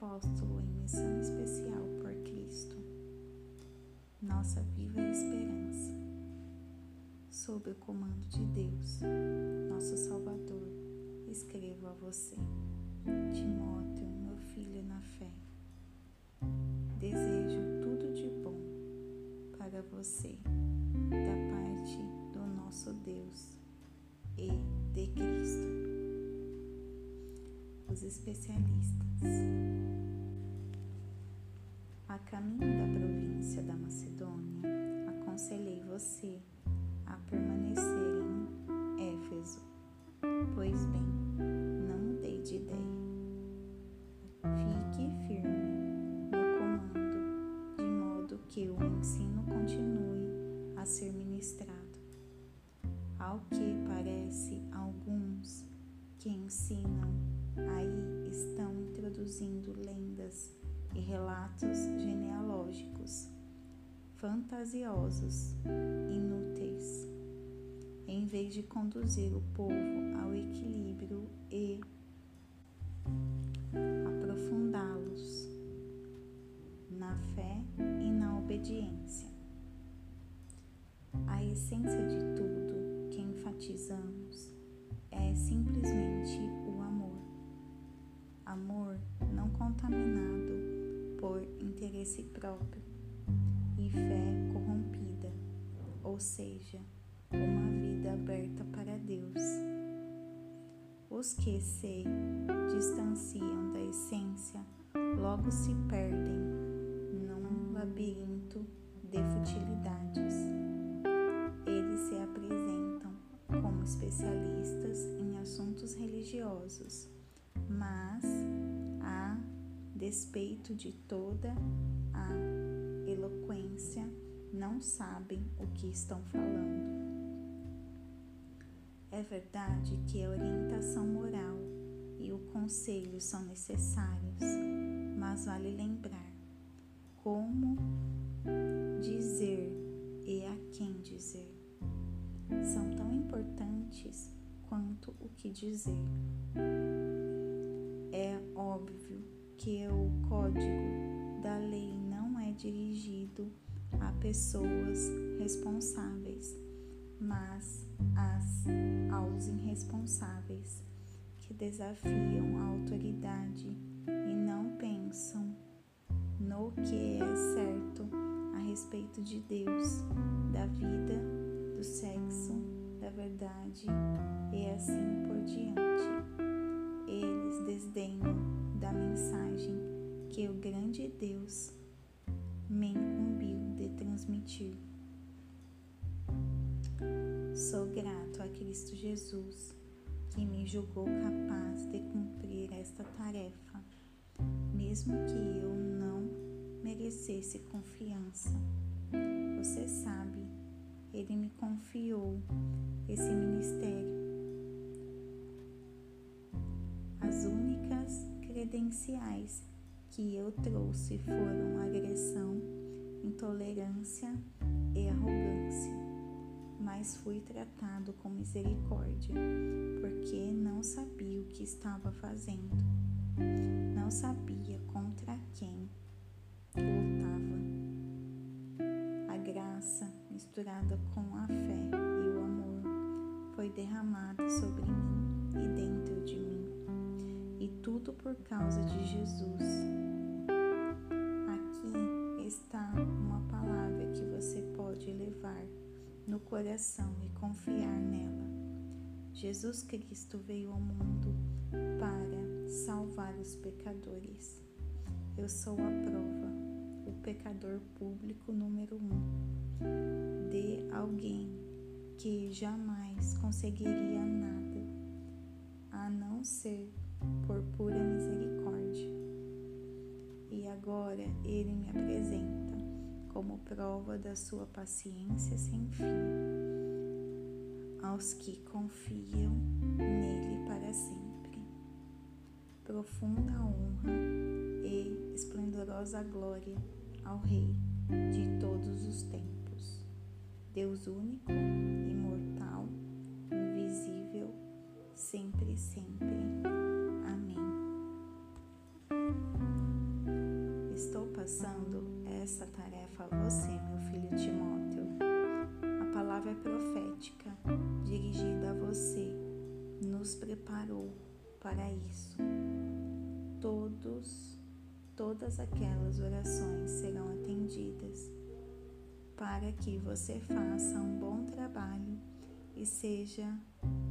apóstolo em missão especial por Cristo, nossa viva esperança, sob o comando de Deus, nosso Salvador, escrevo a você, Timóteo, meu filho na fé. Desejo tudo de bom para você, da parte do nosso Deus e Os especialistas. A caminho da província da Macedônia, aconselhei você a permanecer em Éfeso. Pois bem, não mudei de ideia. Fique firme no comando, de modo que o ensino continue a ser ministrado. Ao que parece, alguns que ensinam aí estão introduzindo lendas e relatos genealógicos fantasiosos, inúteis, em vez de conduzir o povo ao equilíbrio e aprofundá-los na fé e na obediência. A essência de tudo que enfatizamos é simplesmente interesse próprio e fé corrompida, ou seja, uma vida aberta para Deus. Os que se distanciam da essência logo se perdem num labirinto de futilidades. Despeito de toda a eloquência, não sabem o que estão falando. É verdade que a orientação moral e o conselho são necessários, mas vale lembrar como dizer e a quem dizer. São tão importantes quanto o que dizer. É óbvio que o código da lei não é dirigido a pessoas responsáveis, mas as, aos irresponsáveis que desafiam a autoridade e não pensam no que é certo a respeito de Deus, da vida, do sexo, da verdade e assim por diante. Eles desdenham da mensagem que o grande Deus me incumbiu de transmitir. Sou grato a Cristo Jesus, que me julgou capaz de cumprir esta tarefa, mesmo que eu não merecesse confiança. Você sabe, Ele me confiou esse ministério. Que eu trouxe foram agressão, intolerância e arrogância, mas fui tratado com misericórdia, porque não sabia o que estava fazendo, não sabia contra quem lutava. A graça, misturada com a fé e o amor, foi derramada sobre mim e dentro de mim tudo por causa de Jesus. Aqui está uma palavra que você pode levar no coração e confiar nela. Jesus Cristo veio ao mundo para salvar os pecadores. Eu sou a prova, o pecador público número um de alguém que jamais conseguiria nada a não ser por pura misericórdia. E agora ele me apresenta como prova da sua paciência sem fim aos que confiam nele para sempre. Profunda honra e esplendorosa glória ao Rei de todos os tempos, Deus único, imortal, invisível, sempre, sempre. passando essa tarefa a você, meu filho Timóteo. A palavra é profética dirigida a você nos preparou para isso. Todos, todas aquelas orações serão atendidas para que você faça um bom trabalho e seja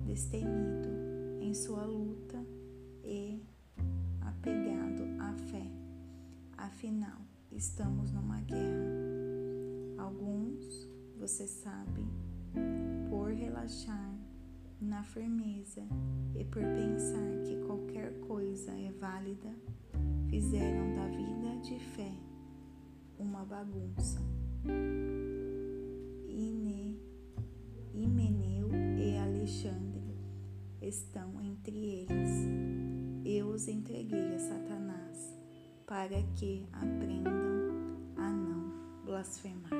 destemido em sua luta e apegado à fé. Afinal, estamos numa guerra. Alguns, você sabe, por relaxar na firmeza e por pensar que qualquer coisa é válida, fizeram da vida de fé uma bagunça. Ine, Himeneu e Alexandre estão entre eles. Eu os entreguei a Satanás para que aprendam a não blasfemar.